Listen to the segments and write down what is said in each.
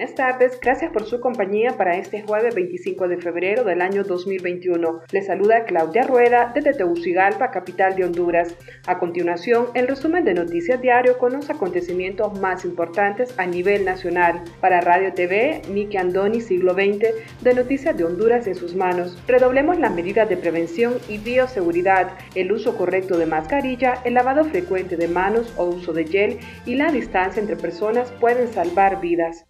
Buenas tardes, gracias por su compañía para este jueves 25 de febrero del año 2021. Les saluda Claudia Rueda desde Tegucigalpa, capital de Honduras. A continuación, el resumen de Noticias Diario con los acontecimientos más importantes a nivel nacional. Para Radio TV, Miki Andoni, siglo XX, de Noticias de Honduras en sus manos. Redoblemos las medidas de prevención y bioseguridad, el uso correcto de mascarilla, el lavado frecuente de manos o uso de gel y la distancia entre personas pueden salvar vidas.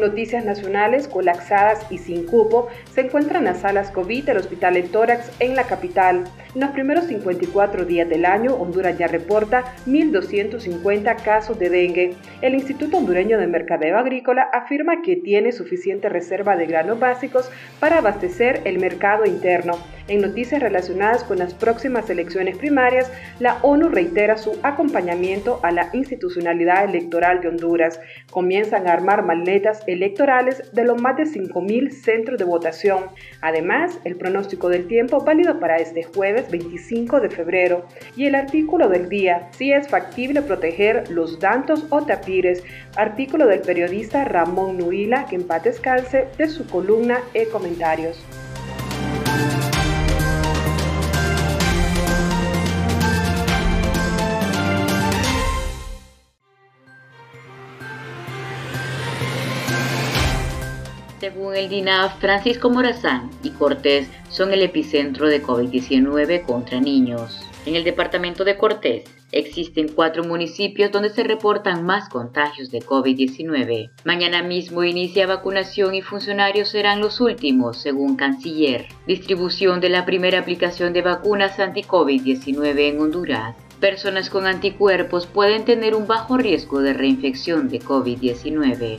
Noticias nacionales, colapsadas y sin cupo, se encuentran las salas COVID del Hospital El Tórax en la capital. En los primeros 54 días del año, Honduras ya reporta 1.250 casos de dengue. El Instituto Hondureño de Mercadeo Agrícola afirma que tiene suficiente reserva de granos básicos para abastecer el mercado interno. En noticias relacionadas con las próximas elecciones primarias, la ONU reitera su acompañamiento a la institucionalidad electoral de Honduras. Comienzan a armar maletas electorales de los más de 5.000 centros de votación. Además, el pronóstico del tiempo válido para este jueves 25 de febrero y el artículo del día, si es factible proteger los dantos o tapires, artículo del periodista Ramón Nuila, que en paz de su columna e comentarios. Según el DINAF, Francisco Morazán y Cortés son el epicentro de COVID-19 contra niños. En el departamento de Cortés existen cuatro municipios donde se reportan más contagios de COVID-19. Mañana mismo inicia vacunación y funcionarios serán los últimos, según Canciller. Distribución de la primera aplicación de vacunas anti-COVID-19 en Honduras. Personas con anticuerpos pueden tener un bajo riesgo de reinfección de COVID-19.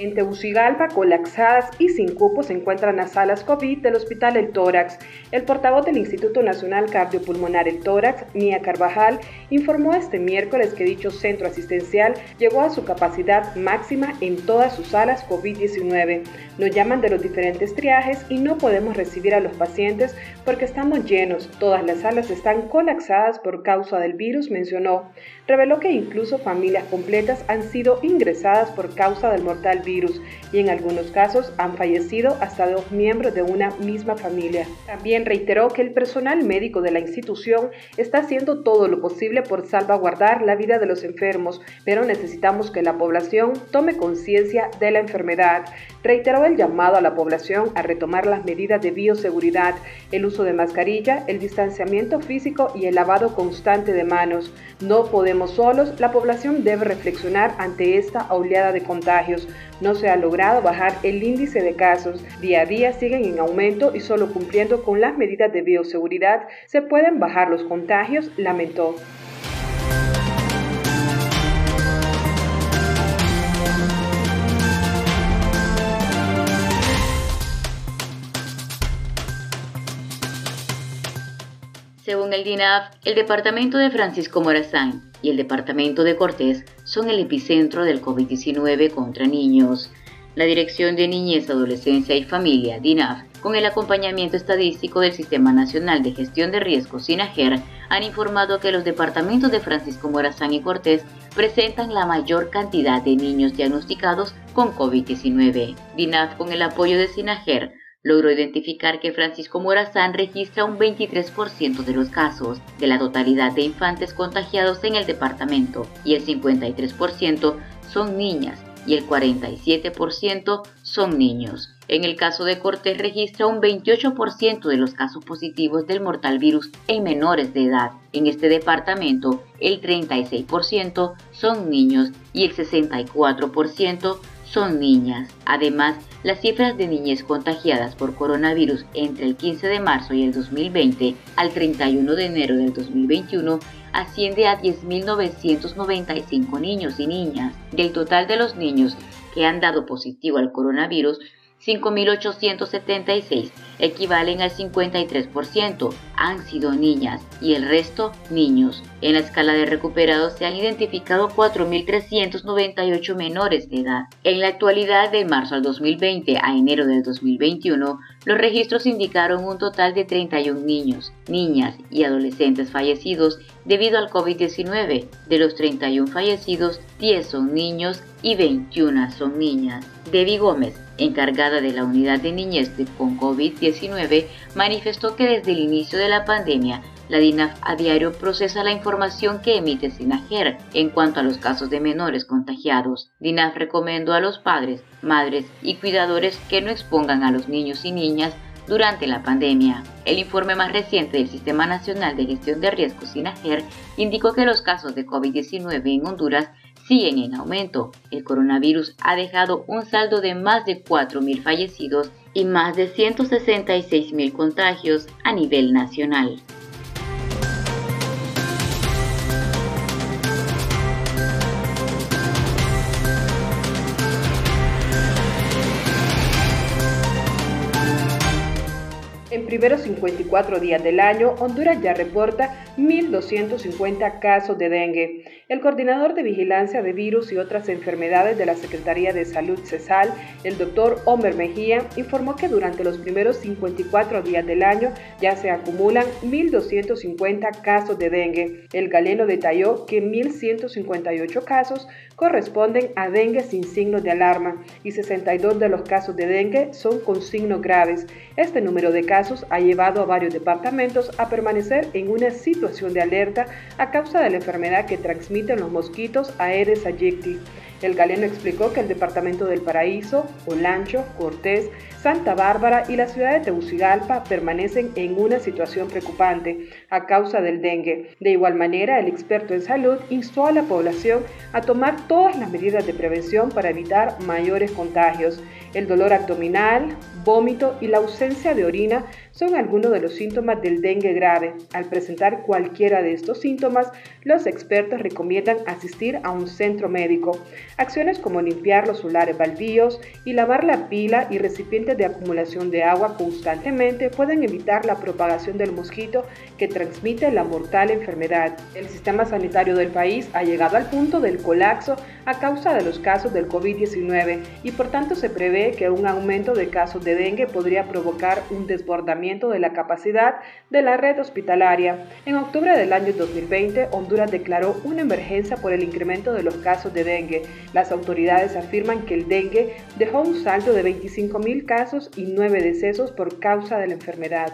En Tegucigalpa, colapsadas y sin cupo, se encuentran las salas COVID del Hospital El Tórax. El portavoz del Instituto Nacional Cardiopulmonar El Tórax, Mía Carvajal, informó este miércoles que dicho centro asistencial llegó a su capacidad máxima en todas sus salas COVID-19. Nos llaman de los diferentes triajes y no podemos recibir a los pacientes porque estamos llenos. Todas las salas están colapsadas por causa del virus, mencionó. Reveló que incluso familias completas han sido ingresadas por causa del mortal virus y en algunos casos han fallecido hasta dos miembros de una misma familia. También reiteró que el personal médico de la institución está haciendo todo lo posible por salvaguardar la vida de los enfermos, pero necesitamos que la población tome conciencia de la enfermedad. Reiteró el llamado a la población a retomar las medidas de bioseguridad, el uso de mascarilla, el distanciamiento físico y el lavado constante de manos. No podemos solos, la población debe reflexionar ante esta oleada de contagios. No se ha logrado bajar el índice de casos. Día a día siguen en aumento y solo cumpliendo con las medidas de bioseguridad se pueden bajar los contagios, lamentó. Según el DINAF, el departamento de Francisco Morazán y el departamento de Cortés son el epicentro del COVID-19 contra niños. La Dirección de Niñez, Adolescencia y Familia, DINAF, con el acompañamiento estadístico del Sistema Nacional de Gestión de Riesgos, SINAGER, han informado que los departamentos de Francisco Morazán y Cortés presentan la mayor cantidad de niños diagnosticados con COVID-19. DINAF, con el apoyo de SINAGER, logró identificar que Francisco Morazán registra un 23% de los casos de la totalidad de infantes contagiados en el departamento y el 53% son niñas y el 47% son niños. En el caso de Cortés registra un 28% de los casos positivos del mortal virus en menores de edad. En este departamento, el 36% son niños y el 64% son niñas. Además, las cifras de niñez contagiadas por coronavirus entre el 15 de marzo y el 2020 al 31 de enero del 2021 asciende a 10.995 niños y niñas. Del total de los niños que han dado positivo al coronavirus, 5.876 equivalen al 53%, han sido niñas y el resto niños. En la escala de recuperados se han identificado 4.398 menores de edad. En la actualidad, de marzo al 2020 a enero del 2021, los registros indicaron un total de 31 niños, niñas y adolescentes fallecidos debido al COVID-19. De los 31 fallecidos, 10 son niños y 21 son niñas. Debbie Gómez, encargada de la unidad de niñez con COVID-19, manifestó que desde el inicio de la pandemia, la DINAF a diario procesa la información que emite SINAGER en cuanto a los casos de menores contagiados. DINAF recomendó a los padres, madres y cuidadores que no expongan a los niños y niñas durante la pandemia. El informe más reciente del Sistema Nacional de Gestión de Riesgos SINAGER indicó que los casos de COVID-19 en Honduras siguen en aumento. El coronavirus ha dejado un saldo de más de 4.000 fallecidos y más de 166.000 contagios a nivel nacional. Primeros 54 días del año, Honduras ya reporta 1.250 casos de dengue. El coordinador de vigilancia de virus y otras enfermedades de la Secretaría de Salud CESAL, el doctor Homer Mejía, informó que durante los primeros 54 días del año ya se acumulan 1.250 casos de dengue. El galeno detalló que 1.158 casos corresponden a dengue sin signos de alarma y 62 de los casos de dengue son con signos graves. Este número de casos ha llevado a varios departamentos a permanecer en una situación de alerta a causa de la enfermedad que los mosquitos Aedes aegypti. El galeno explicó que el departamento del Paraíso, Olancho, Cortés, Santa Bárbara y la ciudad de Tegucigalpa permanecen en una situación preocupante a causa del dengue. De igual manera, el experto en salud instó a la población a tomar todas las medidas de prevención para evitar mayores contagios. El dolor abdominal, vómito y la ausencia de orina son algunos de los síntomas del dengue grave. Al presentar cualquiera de estos síntomas, los expertos recomiendan asistir a un centro médico. Acciones como limpiar los solares baldíos y lavar la pila y recipientes de acumulación de agua constantemente pueden evitar la propagación del mosquito que transmite la mortal enfermedad. El sistema sanitario del país ha llegado al punto del colapso a causa de los casos del COVID-19 y por tanto se prevé que un aumento de casos de dengue podría provocar un desbordamiento de la capacidad de la red hospitalaria. En octubre del año 2020, Honduras declaró una emergencia por el incremento de los casos de dengue. Las autoridades afirman que el dengue dejó un saldo de 25.000 casos y 9 decesos por causa de la enfermedad.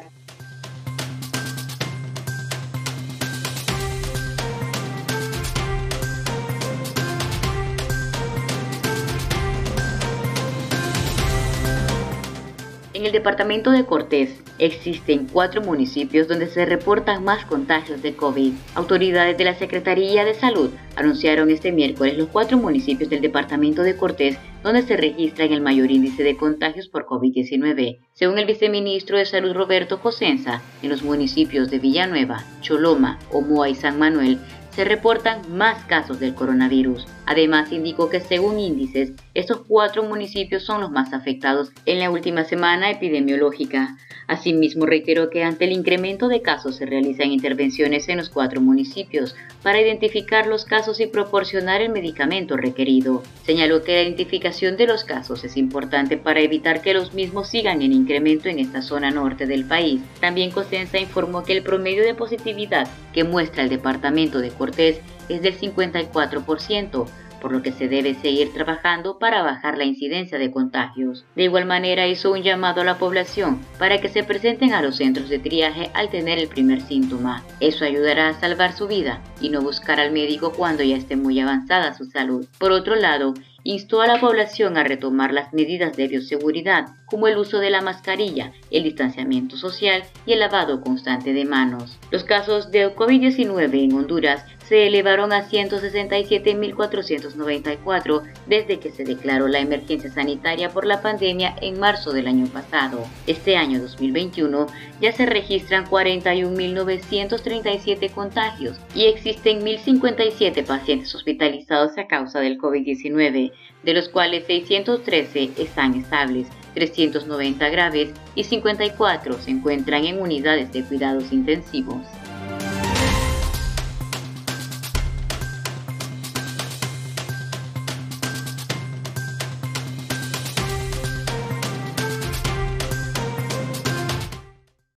El departamento de Cortés existen cuatro municipios donde se reportan más contagios de COVID. Autoridades de la Secretaría de Salud anunciaron este miércoles los cuatro municipios del departamento de Cortés donde se registran el mayor índice de contagios por COVID-19. Según el viceministro de Salud Roberto Cosenza, en los municipios de Villanueva, Choloma, Omoa y San Manuel se reportan más casos del coronavirus. Además, indicó que según índices, estos cuatro municipios son los más afectados en la última semana epidemiológica. Asimismo, reiteró que ante el incremento de casos se realizan intervenciones en los cuatro municipios para identificar los casos y proporcionar el medicamento requerido. Señaló que la identificación de los casos es importante para evitar que los mismos sigan en incremento en esta zona norte del país. También Cosenza informó que el promedio de positividad que muestra el departamento de Cortés es del 54%, por lo que se debe seguir trabajando para bajar la incidencia de contagios. De igual manera hizo un llamado a la población para que se presenten a los centros de triaje al tener el primer síntoma. Eso ayudará a salvar su vida y no buscar al médico cuando ya esté muy avanzada su salud. Por otro lado, instó a la población a retomar las medidas de bioseguridad, como el uso de la mascarilla, el distanciamiento social y el lavado constante de manos. Los casos de COVID-19 en Honduras se elevaron a 167.494 desde que se declaró la emergencia sanitaria por la pandemia en marzo del año pasado. Este año 2021 ya se registran 41.937 contagios y existen 1.057 pacientes hospitalizados a causa del COVID-19, de los cuales 613 están estables, 390 graves y 54 se encuentran en unidades de cuidados intensivos.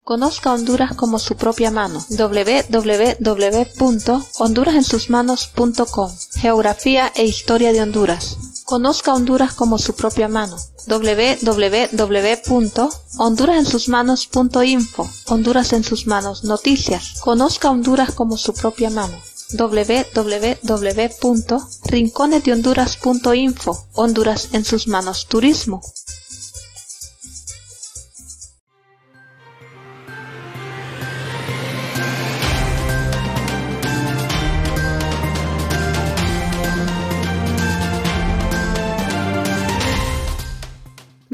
Conozca Honduras como su propia mano. www.hondurasensusmanos.com Geografía e historia de Honduras. Conozca Honduras como su propia mano. www.hondurasensusmanos.info Honduras en sus manos. Noticias. Conozca Honduras como su propia mano www.rinconesdehonduras.info Honduras en sus manos. Turismo.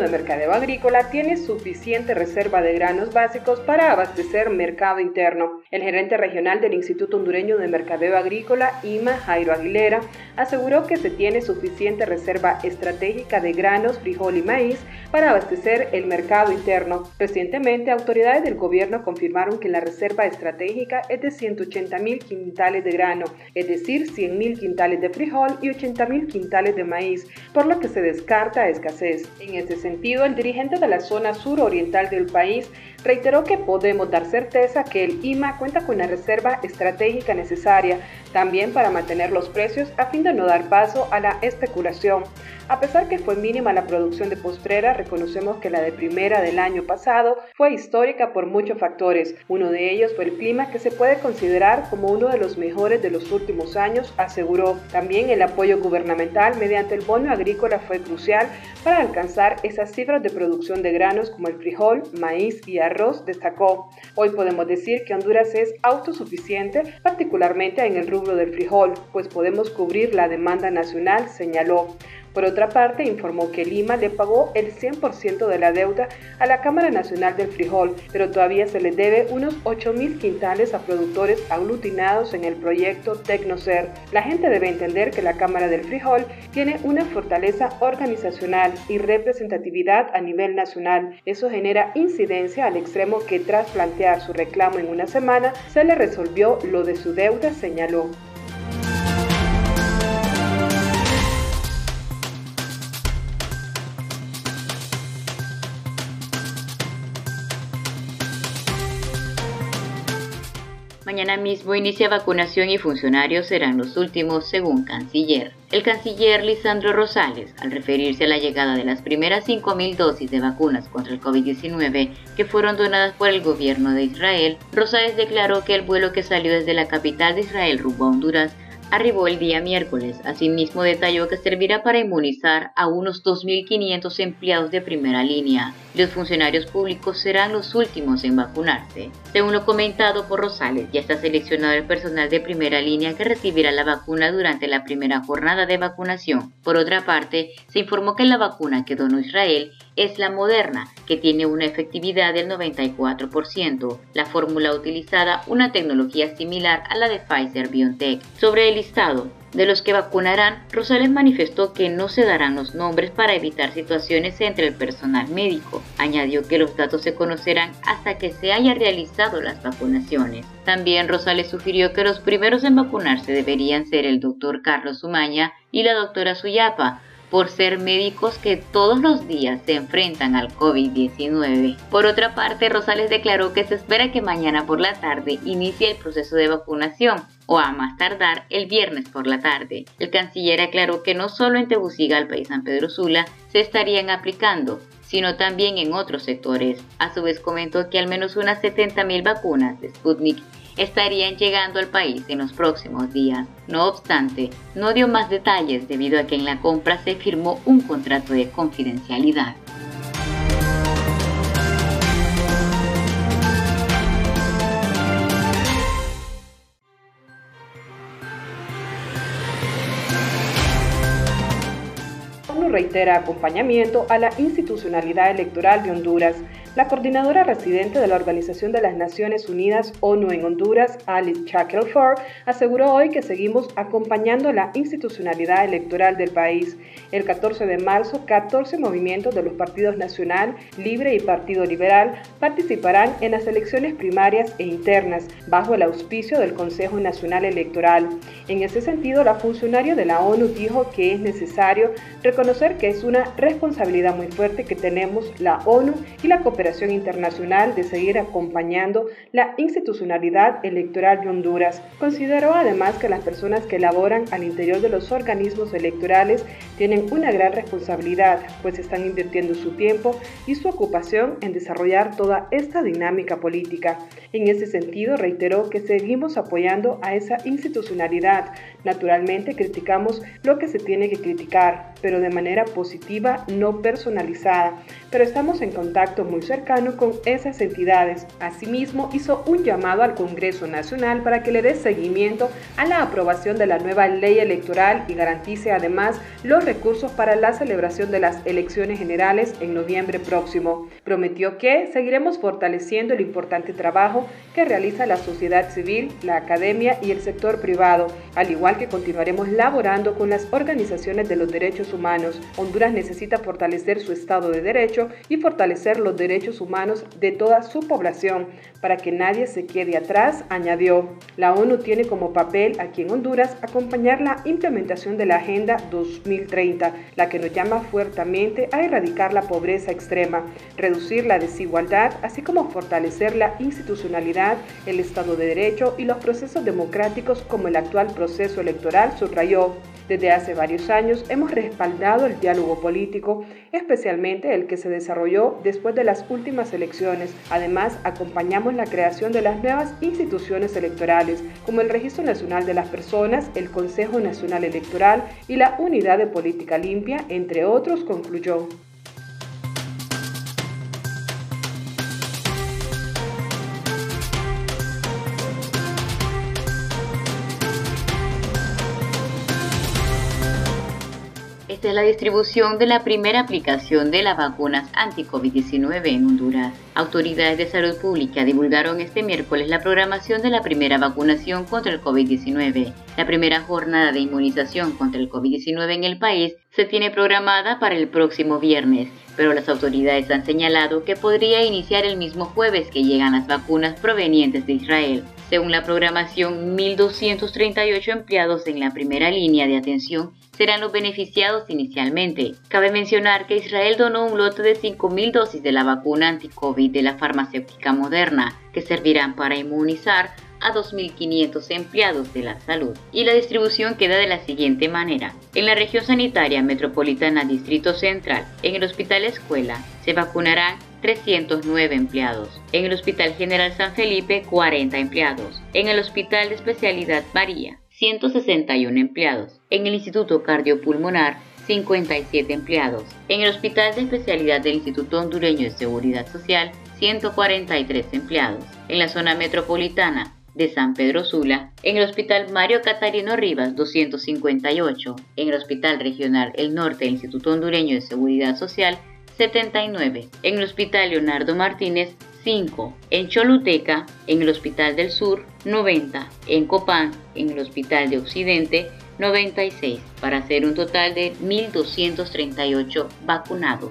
De Mercadeo Agrícola tiene suficiente reserva de granos básicos para abastecer mercado interno. El gerente regional del Instituto Hondureño de Mercadeo Agrícola, IMA, Jairo Aguilera, aseguró que se tiene suficiente reserva estratégica de granos, frijol y maíz para abastecer el mercado interno. Recientemente, autoridades del gobierno confirmaron que la reserva estratégica es de 180 mil quintales de grano, es decir, 100 mil quintales de frijol y 80 mil quintales de maíz, por lo que se descarta escasez. En este sentido, el dirigente de la zona suroriental del país reiteró que podemos dar certeza que el IMA cuenta con la reserva estratégica necesaria también para mantener los precios a fin de no dar paso a la especulación. A pesar que fue mínima la producción de postrera, reconocemos que la de primera del año pasado fue histórica por muchos factores. Uno de ellos fue el clima que se puede considerar como uno de los mejores de los últimos años, aseguró. También el apoyo gubernamental mediante el bono agrícola fue crucial para alcanzar esas cifras de producción de granos como el frijol, maíz y arroz, destacó. Hoy podemos decir que Honduras es autosuficiente, particularmente en el rubro del frijol, pues podemos cubrir la demanda nacional, señaló. Por otra parte, informó que Lima le pagó el 100% de la deuda a la Cámara Nacional del Frijol, pero todavía se le debe unos 8.000 quintales a productores aglutinados en el proyecto Tecnocer. La gente debe entender que la Cámara del Frijol tiene una fortaleza organizacional y representatividad a nivel nacional. Eso genera incidencia al extremo que tras plantear su reclamo en una semana, se le resolvió lo de su deuda, señaló. Mañana mismo inicia vacunación y funcionarios serán los últimos, según canciller. El canciller Lisandro Rosales, al referirse a la llegada de las primeras 5.000 dosis de vacunas contra el COVID-19 que fueron donadas por el gobierno de Israel, Rosales declaró que el vuelo que salió desde la capital de Israel rumbo a Honduras arribó el día miércoles. Asimismo, detalló que servirá para inmunizar a unos 2.500 empleados de primera línea. Los funcionarios públicos serán los últimos en vacunarse. Según lo comentado por Rosales, ya está seleccionado el personal de primera línea que recibirá la vacuna durante la primera jornada de vacunación. Por otra parte, se informó que la vacuna que donó Israel es la Moderna, que tiene una efectividad del 94%. La fórmula utilizada una tecnología similar a la de Pfizer BioNTech. Sobre el de los que vacunarán, Rosales manifestó que no se darán los nombres para evitar situaciones entre el personal médico. Añadió que los datos se conocerán hasta que se haya realizado las vacunaciones. También Rosales sugirió que los primeros en vacunarse deberían ser el doctor Carlos Umaña y la doctora Suyapa, por ser médicos que todos los días se enfrentan al COVID-19. Por otra parte, Rosales declaró que se espera que mañana por la tarde inicie el proceso de vacunación o a más tardar el viernes por la tarde. El canciller aclaró que no solo en Tegucigalpa y San Pedro Sula se estarían aplicando, sino también en otros sectores. A su vez comentó que al menos unas 70.000 vacunas de Sputnik estarían llegando al país en los próximos días. No obstante, no dio más detalles debido a que en la compra se firmó un contrato de confidencialidad. Reitera acompañamiento a la institucionalidad electoral de Honduras la coordinadora residente de la Organización de las Naciones Unidas ONU en Honduras, Alice Shackelford, aseguró hoy que seguimos acompañando la institucionalidad electoral del país. El 14 de marzo, 14 movimientos de los partidos Nacional, Libre y Partido Liberal participarán en las elecciones primarias e internas bajo el auspicio del Consejo Nacional Electoral. En ese sentido, la funcionaria de la ONU dijo que es necesario reconocer que es una responsabilidad muy fuerte que tenemos la ONU y la cooperación internacional de seguir acompañando la institucionalidad electoral de Honduras. Consideró además que las personas que laboran al interior de los organismos electorales tienen una gran responsabilidad, pues están invirtiendo su tiempo y su ocupación en desarrollar toda esta dinámica política. En ese sentido, reiteró que seguimos apoyando a esa institucionalidad. Naturalmente criticamos lo que se tiene que criticar, pero de manera positiva, no personalizada. Pero estamos en contacto muy cercano con esas entidades. Asimismo, hizo un llamado al Congreso Nacional para que le dé seguimiento a la aprobación de la nueva ley electoral y garantice además los recursos para la celebración de las elecciones generales en noviembre próximo. Prometió que seguiremos fortaleciendo el importante trabajo que realiza la sociedad civil, la academia y el sector privado, al igual que continuaremos laborando con las organizaciones de los derechos humanos. Honduras necesita fortalecer su Estado de Derecho y fortalecer los derechos humanos de toda su población para que nadie se quede atrás, añadió. La ONU tiene como papel aquí en Honduras acompañar la implementación de la Agenda 2030, la que nos llama fuertemente a erradicar la pobreza extrema, reducir la desigualdad, así como fortalecer la institucionalidad, el Estado de Derecho y los procesos democráticos como el actual proceso electoral, subrayó. Desde hace varios años hemos respaldado el diálogo político, especialmente el que se desarrolló después de las últimas elecciones. Además, acompañamos la creación de las nuevas instituciones electorales, como el Registro Nacional de las Personas, el Consejo Nacional Electoral y la Unidad de Política Limpia, entre otros, concluyó. La distribución de la primera aplicación de las vacunas anti-COVID-19 en Honduras. Autoridades de salud pública divulgaron este miércoles la programación de la primera vacunación contra el COVID-19. La primera jornada de inmunización contra el COVID-19 en el país se tiene programada para el próximo viernes, pero las autoridades han señalado que podría iniciar el mismo jueves que llegan las vacunas provenientes de Israel. Según la programación, 1.238 empleados en la primera línea de atención serán los beneficiados inicialmente. Cabe mencionar que Israel donó un lote de 5.000 dosis de la vacuna anti-COVID de la farmacéutica Moderna, que servirán para inmunizar a 2.500 empleados de la salud. Y la distribución queda de la siguiente manera. En la región sanitaria metropolitana Distrito Central, en el Hospital Escuela, se vacunarán 309 empleados. En el Hospital General San Felipe, 40 empleados. En el Hospital de Especialidad María, 161 empleados. En el Instituto Cardiopulmonar, 57 empleados. En el Hospital de Especialidad del Instituto Hondureño de Seguridad Social, 143 empleados. En la zona metropolitana de San Pedro Sula, en el Hospital Mario Catarino Rivas 258, en el Hospital Regional El Norte del Instituto Hondureño de Seguridad Social 79, en el Hospital Leonardo Martínez 5, en Choluteca, en el Hospital del Sur 90, en Copán, en el Hospital de Occidente 96, para hacer un total de 1.238 vacunados.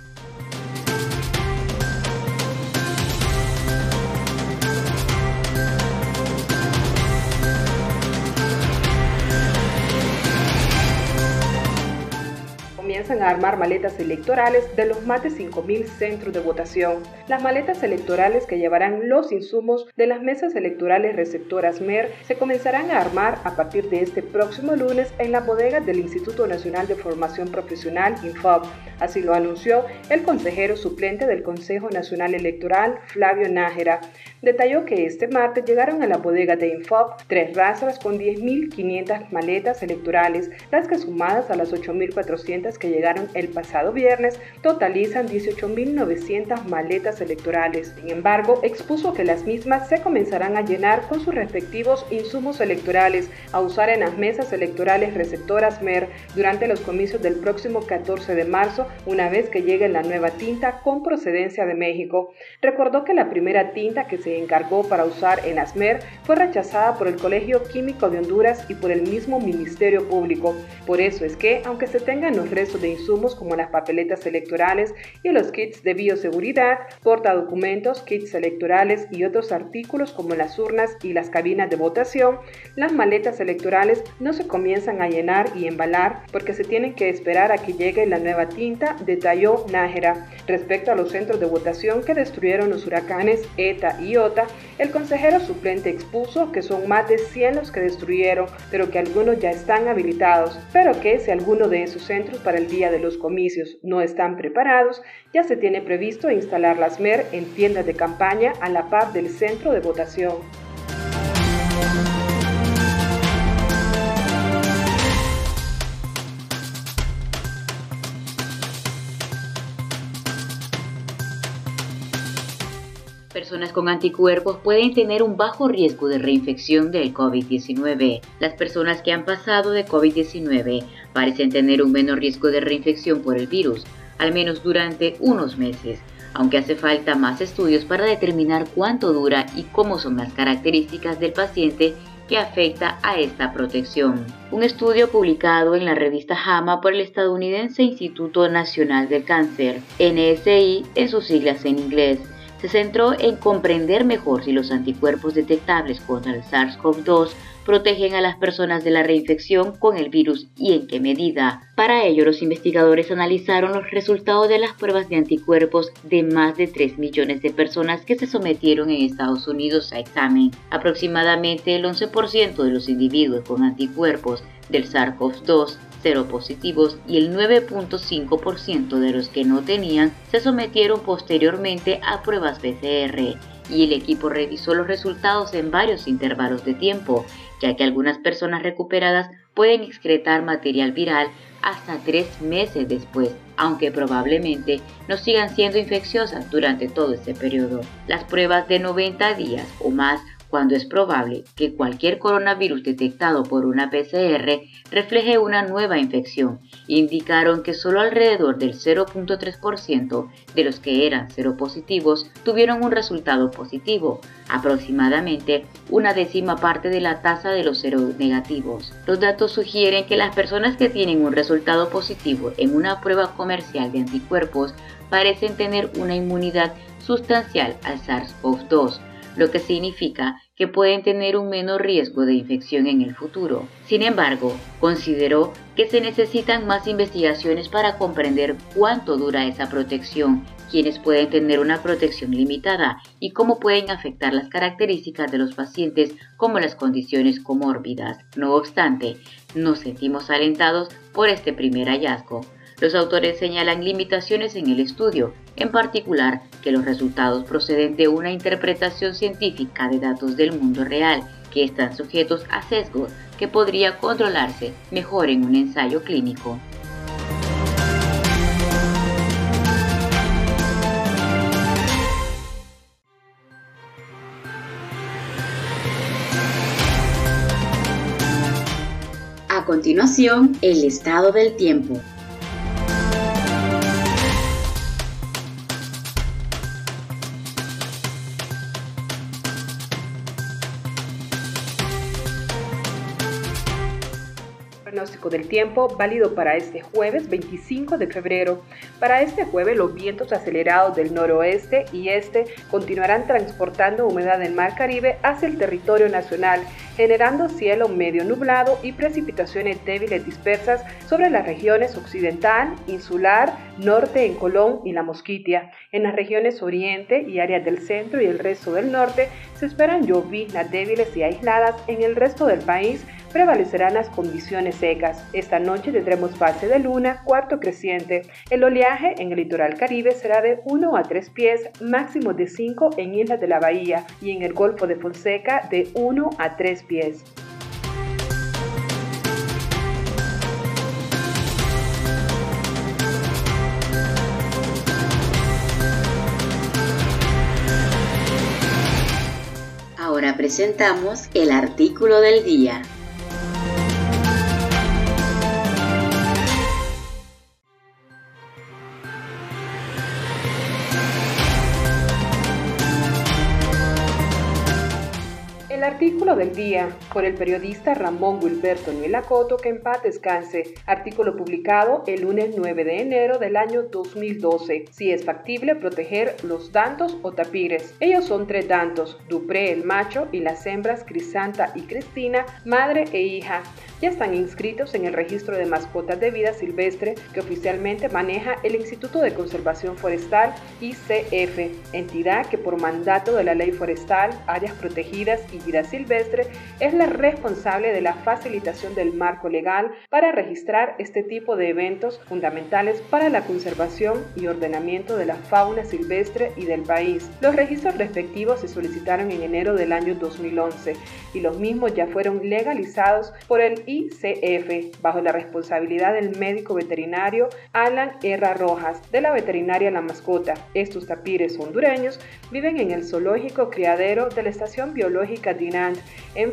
A armar maletas electorales de los más de 5.000 centros de votación. Las maletas electorales que llevarán los insumos de las mesas electorales receptoras MER se comenzarán a armar a partir de este próximo lunes en la bodega del Instituto Nacional de Formación Profesional, INFOP. Así lo anunció el consejero suplente del Consejo Nacional Electoral, Flavio Nájera. Detalló que este martes llegaron a la bodega de INFOP tres rastras con 10.500 maletas electorales, las que sumadas a las 8.400 que llegaron el pasado viernes totalizan 18.900 maletas electorales. Sin embargo, expuso que las mismas se comenzarán a llenar con sus respectivos insumos electorales a usar en las mesas electorales receptoras MER durante los comicios del próximo 14 de marzo, una vez que llegue la nueva tinta con procedencia de México. Recordó que la primera tinta que se encargó para usar en ASMER fue rechazada por el Colegio Químico de Honduras y por el mismo Ministerio Público. Por eso es que, aunque se tengan los restos de insumos como las papeletas electorales y los kits de bioseguridad, portadocumentos, kits electorales y otros artículos como las urnas y las cabinas de votación, las maletas electorales no se comienzan a llenar y embalar porque se tienen que esperar a que llegue la nueva tinta, detalló Nájera. Respecto a los centros de votación que destruyeron los huracanes ETA y el consejero suplente expuso que son más de 100 los que destruyeron, pero que algunos ya están habilitados, pero que si alguno de esos centros para el día de los comicios no están preparados, ya se tiene previsto instalar las MER en tiendas de campaña a la par del centro de votación. Personas con anticuerpos pueden tener un bajo riesgo de reinfección del COVID-19. Las personas que han pasado de COVID-19 parecen tener un menor riesgo de reinfección por el virus, al menos durante unos meses, aunque hace falta más estudios para determinar cuánto dura y cómo son las características del paciente que afecta a esta protección. Un estudio publicado en la revista JAMA por el estadounidense Instituto Nacional del Cáncer, NSI en sus siglas en inglés, se centró en comprender mejor si los anticuerpos detectables contra el SARS-CoV-2 protegen a las personas de la reinfección con el virus y en qué medida. Para ello, los investigadores analizaron los resultados de las pruebas de anticuerpos de más de 3 millones de personas que se sometieron en Estados Unidos a examen. Aproximadamente el 11% de los individuos con anticuerpos del SARS-CoV-2 positivos y el 9.5% de los que no tenían se sometieron posteriormente a pruebas PCR y el equipo revisó los resultados en varios intervalos de tiempo, ya que algunas personas recuperadas pueden excretar material viral hasta tres meses después, aunque probablemente no sigan siendo infecciosas durante todo ese periodo. Las pruebas de 90 días o más cuando es probable que cualquier coronavirus detectado por una PCR refleje una nueva infección, indicaron que solo alrededor del 0.3% de los que eran seropositivos tuvieron un resultado positivo, aproximadamente una décima parte de la tasa de los seronegativos. Los datos sugieren que las personas que tienen un resultado positivo en una prueba comercial de anticuerpos parecen tener una inmunidad sustancial al SARS-CoV-2 lo que significa que pueden tener un menor riesgo de infección en el futuro. Sin embargo, consideró que se necesitan más investigaciones para comprender cuánto dura esa protección, quiénes pueden tener una protección limitada y cómo pueden afectar las características de los pacientes como las condiciones comórbidas. No obstante, nos sentimos alentados por este primer hallazgo. Los autores señalan limitaciones en el estudio, en particular que los resultados proceden de una interpretación científica de datos del mundo real que están sujetos a sesgos que podría controlarse mejor en un ensayo clínico. A continuación, el estado del tiempo. Del tiempo válido para este jueves 25 de febrero. Para este jueves los vientos acelerados del noroeste y este continuarán transportando humedad del mar Caribe hacia el territorio nacional, generando cielo medio nublado y precipitaciones débiles dispersas sobre las regiones occidental, insular, norte en Colón y la Mosquitia. En las regiones oriente y áreas del centro y el resto del norte se esperan lloviznas débiles y aisladas en el resto del país prevalecerán las condiciones secas. Esta noche tendremos fase de luna, cuarto creciente. El oleaje en el litoral caribe será de 1 a 3 pies, máximo de 5 en Islas de la Bahía y en el Golfo de Fonseca de 1 a 3 pies. Ahora presentamos el artículo del día. Artículo del día por el periodista Ramón Wilberto Nuelacoto, que en paz descanse. Artículo publicado el lunes 9 de enero del año 2012. Si es factible proteger los dantos o tapires. Ellos son tres dantos, Dupré el macho y las hembras Crisanta y Cristina, madre e hija. Ya están inscritos en el registro de mascotas de vida silvestre que oficialmente maneja el Instituto de Conservación Forestal ICF, entidad que por mandato de la Ley Forestal, Áreas Protegidas y silvestre es la responsable de la facilitación del marco legal para registrar este tipo de eventos fundamentales para la conservación y ordenamiento de la fauna silvestre y del país. Los registros respectivos se solicitaron en enero del año 2011 y los mismos ya fueron legalizados por el ICF bajo la responsabilidad del médico veterinario Alan R. Rojas de la veterinaria La Mascota. Estos tapires hondureños viven en el zoológico criadero de la Estación Biológica Dinant, en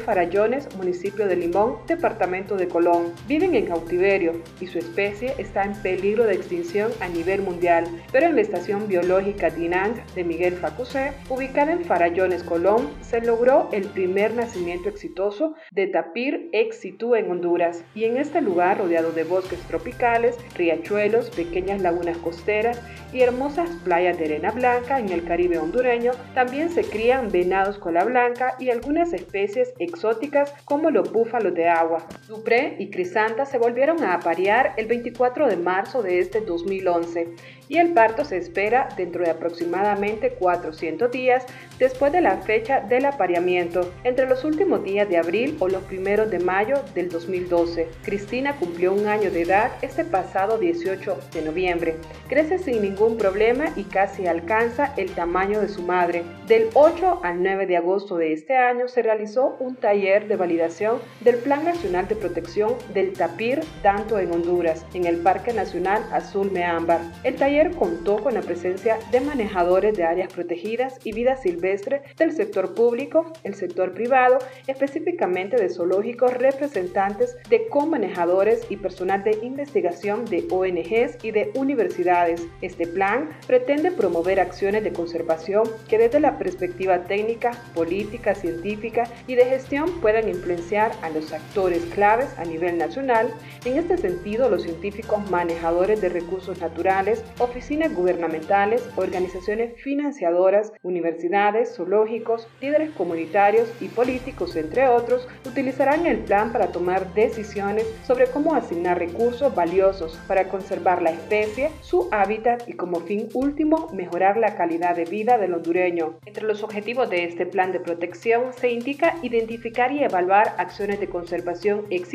Municipio de Limón, departamento de Colón. Viven en cautiverio y su especie está en peligro de extinción a nivel mundial, pero en la estación biológica Dinant de Miguel Facusé, ubicada en Farallones, Colón, se logró el primer nacimiento exitoso de tapir ex en Honduras. Y en este lugar, rodeado de bosques tropicales, riachuelos, pequeñas lagunas costeras y hermosas playas de arena blanca en el Caribe hondureño, también se crían venados cola blanca y algunas especies exóticas como los búfalos de agua. Dupré y Crisanta se volvieron a aparear el 24 de marzo de este 2011 y el parto se espera dentro de aproximadamente 400 días después de la fecha del apareamiento, entre los últimos días de abril o los primeros de mayo del 2012. Cristina cumplió un año de edad este pasado 18 de noviembre. Crece sin ningún problema y casi alcanza el tamaño de su madre. Del 8 al 9 de agosto de este año se realizó un taller de validación del Plan Nacional de Protección del Tapir, tanto en Honduras, en el Parque Nacional Azul Meámbar. El taller contó con la presencia de manejadores de áreas protegidas y vida silvestre del sector público, el sector privado, específicamente de zoológicos, representantes de comanejadores y personal de investigación de ONGs y de universidades. Este plan pretende promover acciones de conservación que desde la perspectiva técnica, política, científica y de gestión puedan influenciar a los actores claves a nivel nacional. En este sentido, los científicos manejadores de recursos naturales, oficinas gubernamentales, organizaciones financiadoras, universidades, zoológicos, líderes comunitarios y políticos, entre otros, utilizarán el plan para tomar decisiones sobre cómo asignar recursos valiosos para conservar la especie, su hábitat y como fin último mejorar la calidad de vida del hondureño. Entre los objetivos de este plan de protección se indica identificar y evaluar acciones de conservación ex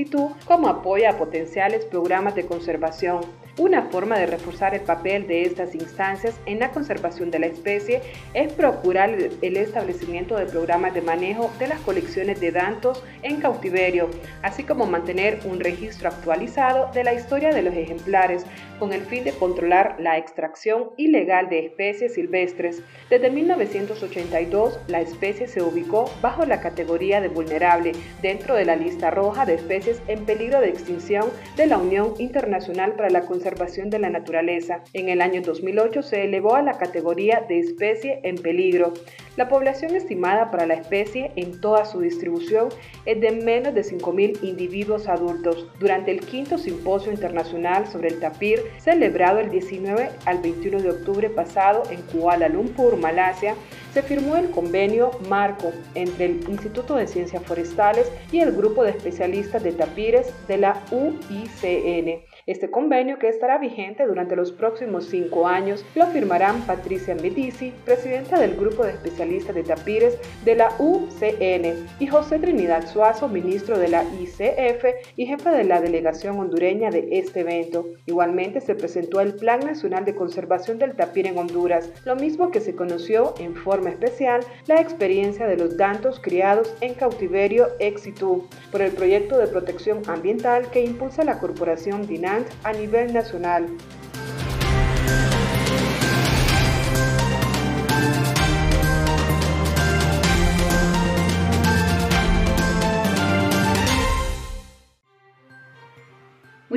como apoyo a potenciales programas de conservación. Una forma de reforzar el papel de estas instancias en la conservación de la especie es procurar el establecimiento de programas de manejo de las colecciones de datos en cautiverio, así como mantener un registro actualizado de la historia de los ejemplares con el fin de controlar la extracción ilegal de especies silvestres. Desde 1982, la especie se ubicó bajo la categoría de vulnerable dentro de la lista roja de especies en peligro de extinción de la Unión Internacional para la Conservación De la Naturaleza. En el año 2008 se elevó a la categoría de especie en peligro. La población estimada para la especie en toda su distribución es de menos de 5.000 individuos adultos. Durante el quinto simposio internacional sobre el tapir, celebrado el 19 al 21 de octubre pasado en Kuala Lumpur, Malasia, se firmó el convenio marco entre el Instituto de Ciencias Forestales y el grupo de especialistas de tapires de la UICN. Este convenio, que estará vigente durante los próximos cinco años, lo firmarán Patricia Medici, presidenta del Grupo de Especialistas de Tapires de la UCN, y José Trinidad Suazo, ministro de la ICF y jefe de la delegación hondureña de este evento. Igualmente se presentó el Plan Nacional de Conservación del Tapir en Honduras, lo mismo que se conoció en forma especial la experiencia de los dantos criados en cautiverio Exitu por el proyecto de protección ambiental que impulsa la corporación Dinam a nivel nacional.